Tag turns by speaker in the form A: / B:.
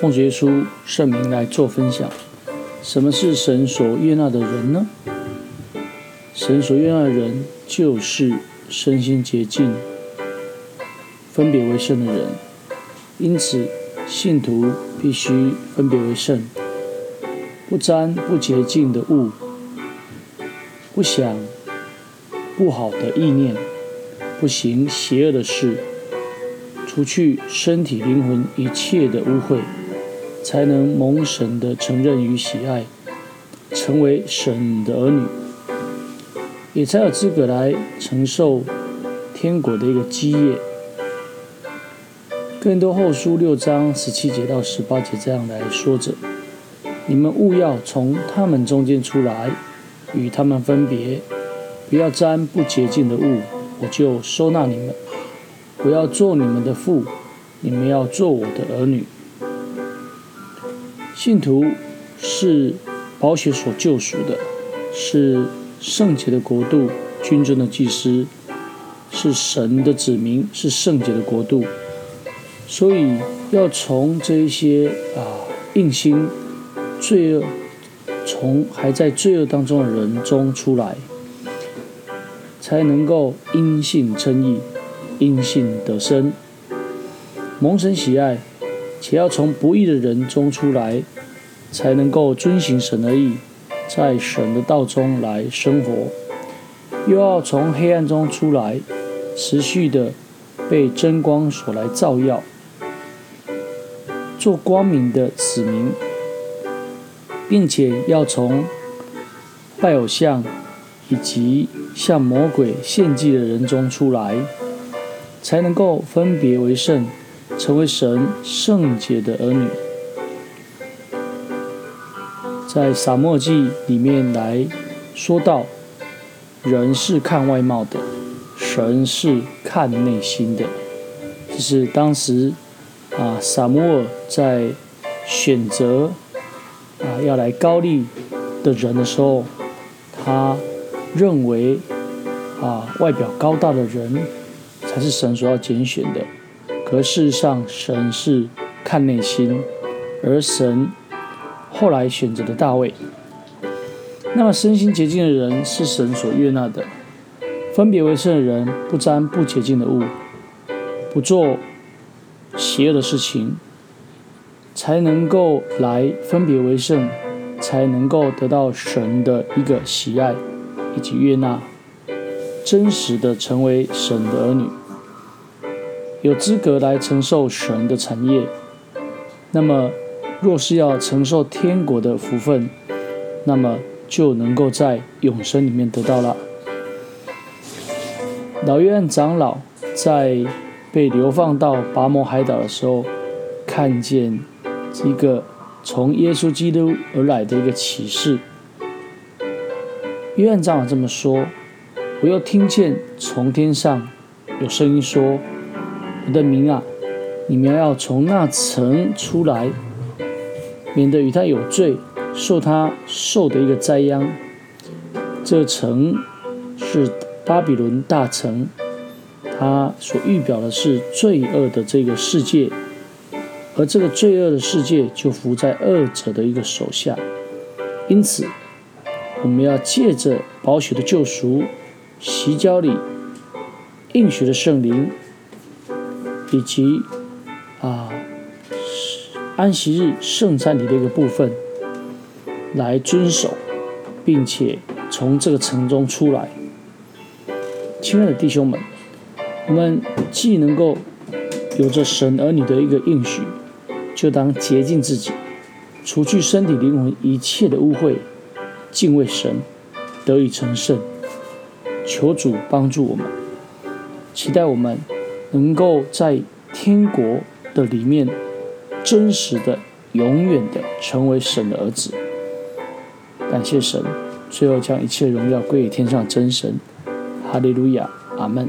A: 奉耶稣圣名来做分享。什么是神所悦纳的人呢？神所悦纳的人就是身心洁净、分别为圣的人。因此，信徒必须分别为圣，不沾不洁净的物，不想不好的意念，不行邪恶的事，除去身体灵魂一切的污秽。才能蒙神的承认与喜爱，成为神的儿女，也才有资格来承受天国的一个基业。更多后书六章十七节到十八节这样来说着：你们务要从他们中间出来，与他们分别，不要沾不洁净的物，我就收纳你们。我要做你们的父，你们要做我的儿女。信徒是宝血所救赎的，是圣洁的国度，君尊的祭司，是神的子民，是圣洁的国度。所以要从这一些啊硬心罪恶，从还在罪恶当中的人中出来，才能够因信称义，因信得生，蒙神喜爱。且要从不义的人中出来，才能够遵行神的意，在神的道中来生活；又要从黑暗中出来，持续的被真光所来照耀，做光明的子民，并且要从拜偶像以及向魔鬼献祭的人中出来，才能够分别为圣。成为神圣洁的儿女，在撒母耳记里面来说到，人是看外貌的，神是看内心的。这是当时啊撒母耳在选择啊要来高丽的人的时候，他认为啊外表高大的人才是神所要拣选的。可事实上，神是看内心，而神后来选择了大卫。那么，身心洁净的人是神所悦纳的，分别为圣的人不沾不洁净的物，不做邪恶的事情，才能够来分别为圣，才能够得到神的一个喜爱以及悦纳，真实的成为神的儿女。有资格来承受神的产业，那么若是要承受天国的福分，那么就能够在永生里面得到了。老约翰长老在被流放到拔摩海岛的时候，看见一个从耶稣基督而来的一个启示。约翰长老这么说：“我又听见从天上有声音说。”我的名啊，你们要从那城出来，免得与他有罪，受他受的一个灾殃。这城是巴比伦大城，它所预表的是罪恶的这个世界，而这个罪恶的世界就伏在恶者的一个手下。因此，我们要借着宝血的救赎，洗脚里应许的圣灵。以及啊，安息日圣餐里的一个部分，来遵守，并且从这个城中出来。亲爱的弟兄们，我们既能够有着神儿女的一个应许，就当洁净自己，除去身体灵魂一切的污秽，敬畏神，得以成圣。求主帮助我们，期待我们。能够在天国的里面，真实的、永远的成为神的儿子。感谢神，最后将一切荣耀归于天上真神。哈利路亚，阿门。